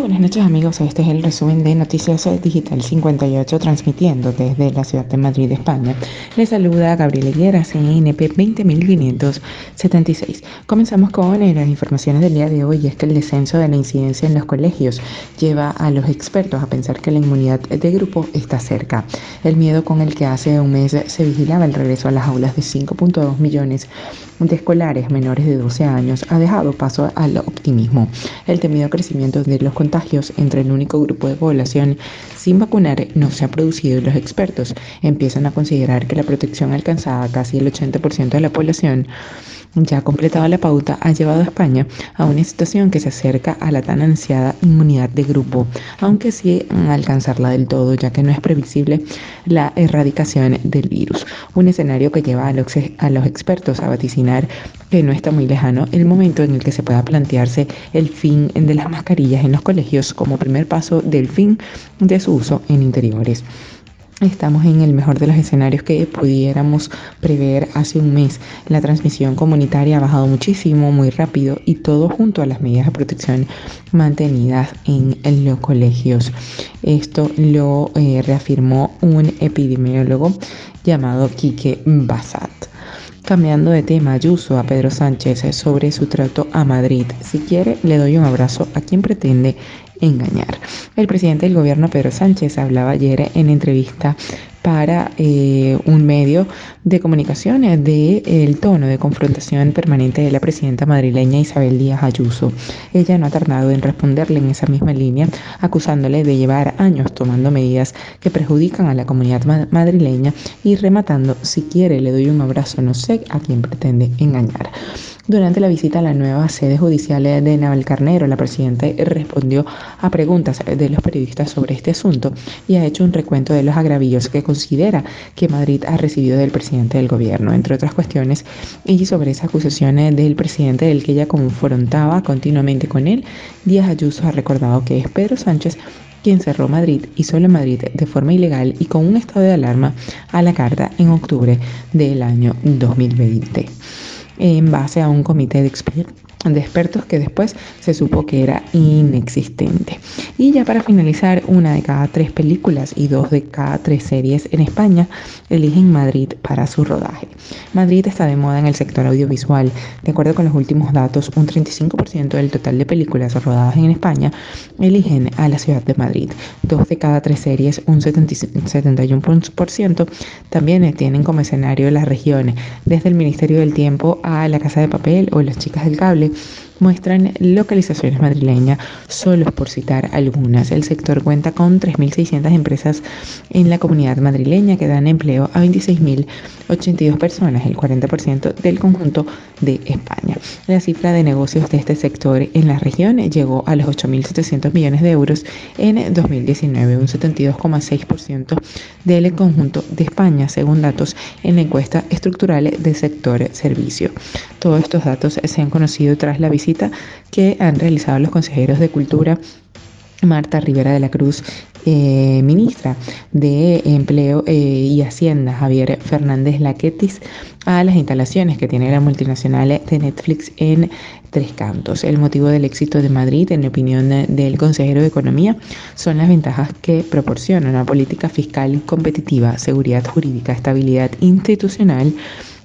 Buenas noches amigos, este es el resumen de Noticias Digital 58 transmitiendo desde la ciudad de Madrid, España. Les saluda Gabriel Higuera, CNP 20576. Comenzamos con eh, las informaciones del día de hoy es que el descenso de la incidencia en los colegios lleva a los expertos a pensar que la inmunidad de grupo está cerca. El miedo con el que hace un mes se vigilaba el regreso a las aulas de 5.2 millones de escolares menores de 12 años ha dejado paso al optimismo. El temido crecimiento de los contagios entre el único grupo de población sin vacunar no se ha producido y los expertos empiezan a considerar que la protección alcanzada casi el 80% de la población ya completado la pauta ha llevado a España a una situación que se acerca a la tan ansiada inmunidad de grupo, aunque sí alcanzarla del todo, ya que no es previsible la erradicación del virus. Un escenario que lleva a los, a los expertos a vaticinar que no está muy lejano el momento en el que se pueda plantearse el fin de las mascarillas en los colegios como primer paso del fin de su uso en interiores. Estamos en el mejor de los escenarios que pudiéramos prever hace un mes. La transmisión comunitaria ha bajado muchísimo, muy rápido y todo junto a las medidas de protección mantenidas en los colegios. Esto lo eh, reafirmó un epidemiólogo llamado Quique Basat. Cambiando de tema, Ayuso a Pedro Sánchez sobre su trato a Madrid. Si quiere, le doy un abrazo a quien pretende engañar. El presidente del gobierno, Pedro Sánchez, hablaba ayer en entrevista para eh, un medio de comunicación del el tono de confrontación permanente de la presidenta madrileña Isabel Díaz Ayuso. Ella no ha tardado en responderle en esa misma línea, acusándole de llevar años tomando medidas que perjudican a la comunidad madrileña y rematando, si quiere le doy un abrazo, no sé a quién pretende engañar. Durante la visita a la nueva sede judicial de Navalcarnero, la presidenta respondió a preguntas de los periodistas sobre este asunto y ha hecho un recuento de los agravios que considera que Madrid ha recibido del presidente del gobierno, entre otras cuestiones, y sobre esas acusaciones del presidente del que ella confrontaba continuamente con él, Díaz Ayuso ha recordado que es Pedro Sánchez quien cerró Madrid y solo Madrid de forma ilegal y con un estado de alarma a la carta en octubre del año 2020 en base a un comité de expertos de expertos que después se supo que era inexistente. Y ya para finalizar, una de cada tres películas y dos de cada tres series en España eligen Madrid para su rodaje. Madrid está de moda en el sector audiovisual. De acuerdo con los últimos datos, un 35% del total de películas rodadas en España eligen a la ciudad de Madrid. Dos de cada tres series, un 71%, también tienen como escenario las regiones, desde el Ministerio del Tiempo a la Casa de Papel o las Chicas del Cable muestran localizaciones madrileñas, solo por citar algunas. El sector cuenta con 3.600 empresas en la comunidad madrileña que dan empleo a 26.082 personas, el 40% del conjunto de España. La cifra de negocios de este sector en la región llegó a los 8.700 millones de euros en 2019, un 72,6% del conjunto de España, según datos en la encuesta estructural del sector servicio. Todos estos datos se han conocido tras la visita que han realizado los consejeros de Cultura Marta Rivera de la Cruz, eh, ministra de Empleo eh, y Hacienda, Javier Fernández Laquetis, a las instalaciones que tiene la multinacional de Netflix en Tres Cantos. El motivo del éxito de Madrid, en opinión del consejero de Economía, son las ventajas que proporciona una política fiscal competitiva, seguridad jurídica, estabilidad institucional,